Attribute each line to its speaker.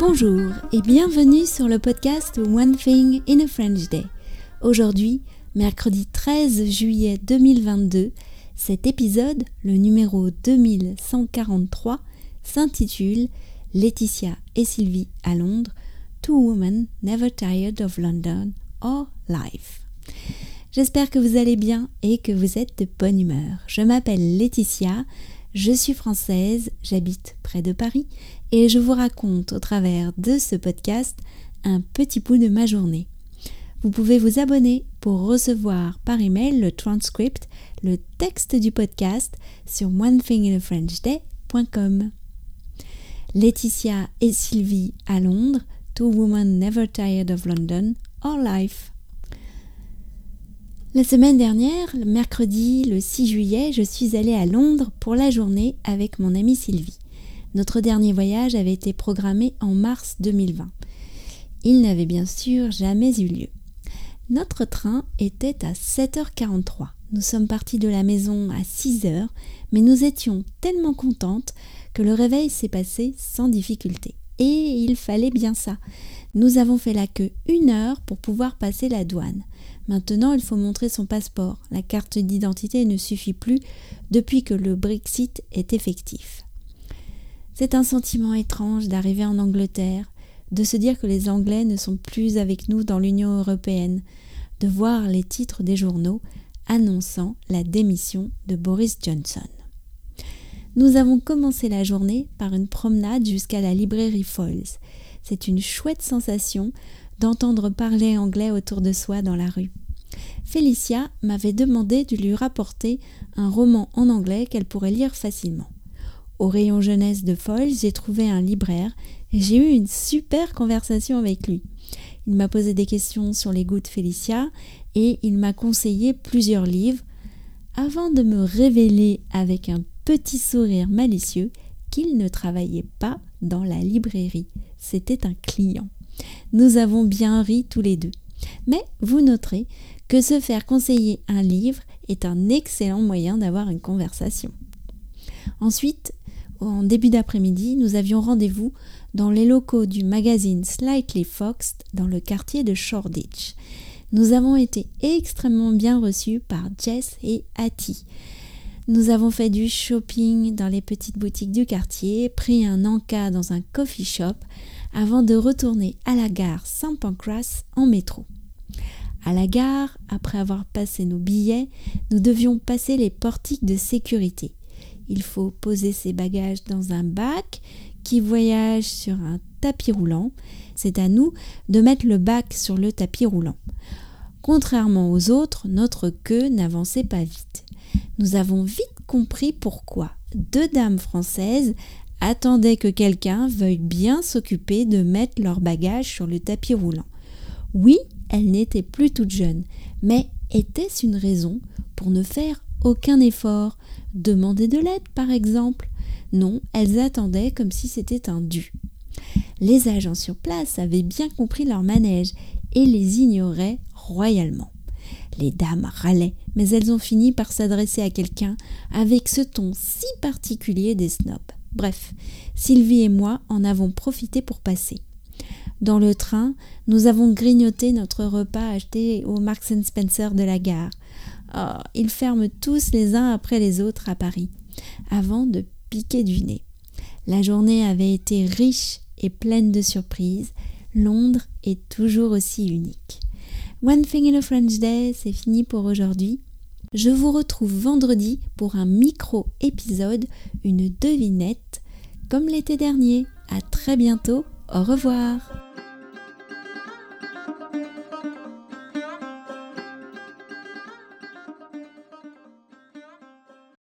Speaker 1: Bonjour et bienvenue sur le podcast One Thing in a French Day. Aujourd'hui, mercredi 13 juillet 2022, cet épisode, le numéro 2143, s'intitule Laetitia et Sylvie à Londres, Two Women Never Tired of London or Life. J'espère que vous allez bien et que vous êtes de bonne humeur. Je m'appelle Laetitia, je suis française, j'habite près de Paris et je vous raconte au travers de ce podcast un petit bout de ma journée. Vous pouvez vous abonner pour recevoir par email le transcript, le texte du podcast sur onethinginafrenchday.com. Laetitia et Sylvie à Londres, Two Women Never Tired of London or Life. La semaine dernière, le mercredi le 6 juillet, je suis allée à Londres pour la journée avec mon amie Sylvie. Notre dernier voyage avait été programmé en mars 2020. Il n'avait bien sûr jamais eu lieu. Notre train était à 7h43. Nous sommes partis de la maison à 6h, mais nous étions tellement contentes que le réveil s'est passé sans difficulté. Et il fallait bien ça. Nous avons fait la queue une heure pour pouvoir passer la douane. Maintenant, il faut montrer son passeport. La carte d'identité ne suffit plus depuis que le Brexit est effectif. C'est un sentiment étrange d'arriver en Angleterre, de se dire que les Anglais ne sont plus avec nous dans l'Union européenne, de voir les titres des journaux annonçant la démission de Boris Johnson. Nous avons commencé la journée par une promenade jusqu'à la librairie Foyles. C'est une chouette sensation d'entendre parler anglais autour de soi dans la rue. Félicia m'avait demandé de lui rapporter un roman en anglais qu'elle pourrait lire facilement. Au rayon jeunesse de Foyles, j'ai trouvé un libraire et j'ai eu une super conversation avec lui. Il m'a posé des questions sur les goûts de Félicia et il m'a conseillé plusieurs livres avant de me révéler avec un petit sourire malicieux qu'il ne travaillait pas dans la librairie. C'était un client. Nous avons bien ri tous les deux. Mais vous noterez que se faire conseiller un livre est un excellent moyen d'avoir une conversation. Ensuite, en début d'après-midi, nous avions rendez-vous dans les locaux du magazine Slightly Foxed dans le quartier de Shoreditch. Nous avons été extrêmement bien reçus par Jess et Hattie. Nous avons fait du shopping dans les petites boutiques du quartier, pris un encas dans un coffee shop avant de retourner à la gare Saint Pancras en métro. À la gare, après avoir passé nos billets, nous devions passer les portiques de sécurité. Il faut poser ses bagages dans un bac qui voyage sur un tapis roulant. C'est à nous de mettre le bac sur le tapis roulant. Contrairement aux autres, notre queue n'avançait pas vite. Nous avons vite compris pourquoi. Deux dames françaises attendaient que quelqu'un veuille bien s'occuper de mettre leurs bagages sur le tapis roulant. Oui, elles n'étaient plus toutes jeunes, mais était-ce une raison pour ne faire aucun effort Demander de l'aide, par exemple Non, elles attendaient comme si c'était un dû. Les agents sur place avaient bien compris leur manège et les ignoraient royalement. Les dames râlaient, mais elles ont fini par s'adresser à quelqu'un avec ce ton si particulier des snobs. Bref, Sylvie et moi en avons profité pour passer. Dans le train, nous avons grignoté notre repas acheté au Marks Spencer de la gare. Oh, ils ferment tous les uns après les autres à Paris, avant de piquer du nez. La journée avait été riche et pleine de surprises. Londres est toujours aussi unique. One Thing in a French Day, c'est fini pour aujourd'hui. Je vous retrouve vendredi pour un micro-épisode, une devinette, comme l'été dernier. À très bientôt, au revoir